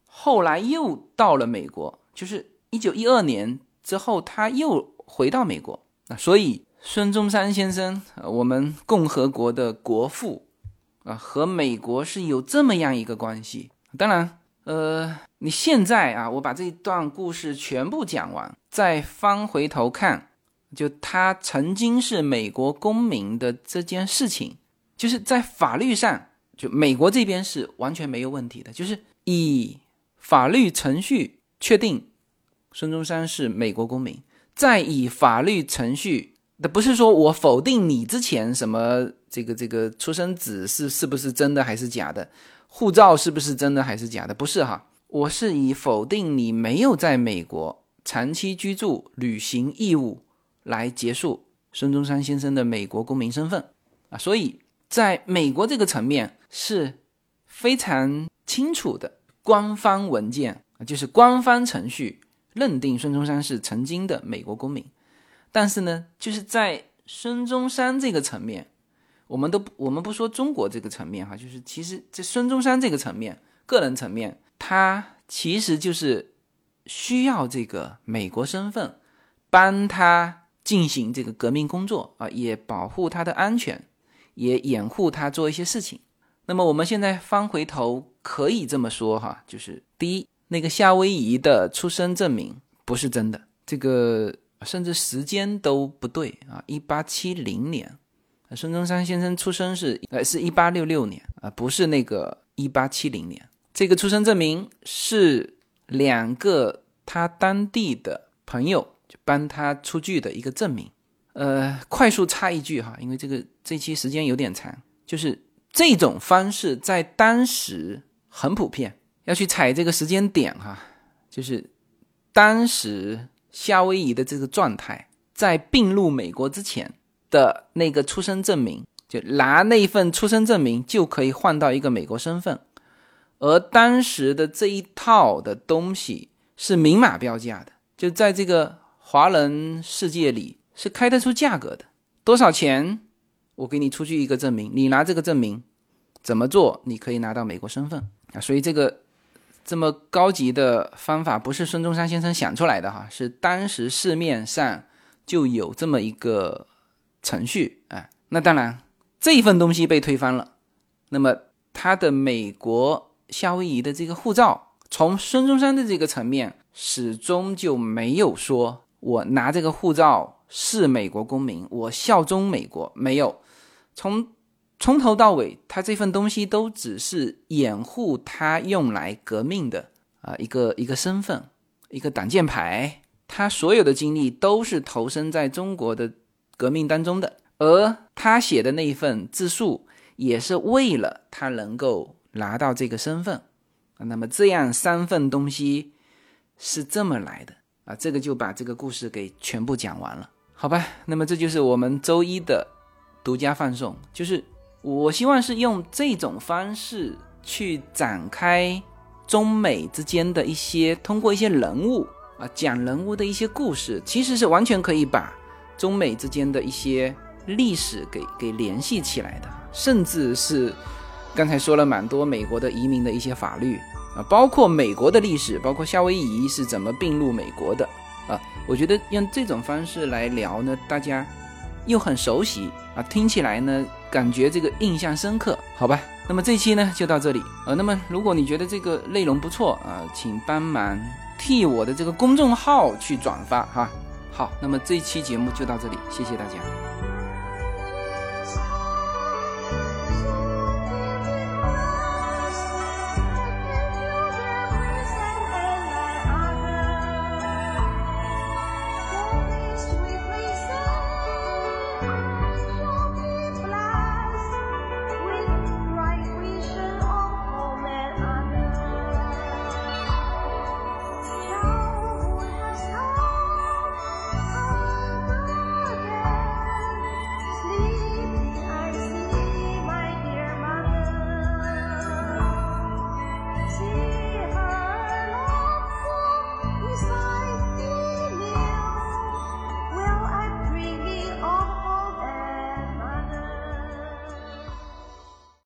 后来又到了美国，就是一九一二年之后，他又回到美国啊。所以孙中山先生，我们共和国的国父啊，和美国是有这么样一个关系。当然，呃，你现在啊，我把这一段故事全部讲完，再翻回头看。就他曾经是美国公民的这件事情，就是在法律上，就美国这边是完全没有问题的，就是以法律程序确定孙中山是美国公民，再以法律程序，那不是说我否定你之前什么这个这个出生纸是是不是真的还是假的，护照是不是真的还是假的，不是哈，我是以否定你没有在美国长期居住、履行义务。来结束孙中山先生的美国公民身份啊，所以在美国这个层面是非常清楚的，官方文件啊，就是官方程序认定孙中山是曾经的美国公民。但是呢，就是在孙中山这个层面，我们都我们不说中国这个层面哈，就是其实这孙中山这个层面，个人层面，他其实就是需要这个美国身份帮他。进行这个革命工作啊，也保护他的安全，也掩护他做一些事情。那么我们现在翻回头可以这么说哈，就是第一，那个夏威夷的出生证明不是真的，这个甚至时间都不对啊，一八七零年，孙中山先生出生是呃是一八六六年啊，不是那个一八七零年。这个出生证明是两个他当地的朋友。帮他出具的一个证明，呃，快速插一句哈，因为这个这期时间有点长，就是这种方式在当时很普遍，要去踩这个时间点哈，就是当时夏威夷的这个状态，在并入美国之前的那个出生证明，就拿那份出生证明就可以换到一个美国身份，而当时的这一套的东西是明码标价的，就在这个。华人世界里是开得出价格的，多少钱？我给你出具一个证明，你拿这个证明怎么做？你可以拿到美国身份啊！所以这个这么高级的方法不是孙中山先生想出来的哈，是当时市面上就有这么一个程序啊。那当然，这一份东西被推翻了，那么他的美国夏威夷的这个护照，从孙中山的这个层面，始终就没有说我拿这个护照是美国公民，我效忠美国，没有。从从头到尾，他这份东西都只是掩护他用来革命的啊一个一个身份，一个挡箭牌。他所有的精力都是投身在中国的革命当中的，而他写的那一份自述，也是为了他能够拿到这个身份。那么这样三份东西是这么来的啊，这个就把这个故事给全部讲完了，好吧？那么这就是我们周一的独家放送，就是。我希望是用这种方式去展开中美之间的一些，通过一些人物啊讲人物的一些故事，其实是完全可以把中美之间的一些历史给给联系起来的，甚至是刚才说了蛮多美国的移民的一些法律啊，包括美国的历史，包括夏威夷是怎么并入美国的啊，我觉得用这种方式来聊呢，大家又很熟悉啊，听起来呢。感觉这个印象深刻，好吧？那么这期呢就到这里呃，那么如果你觉得这个内容不错啊，请帮忙替我的这个公众号去转发哈。好，那么这期节目就到这里，谢谢大家。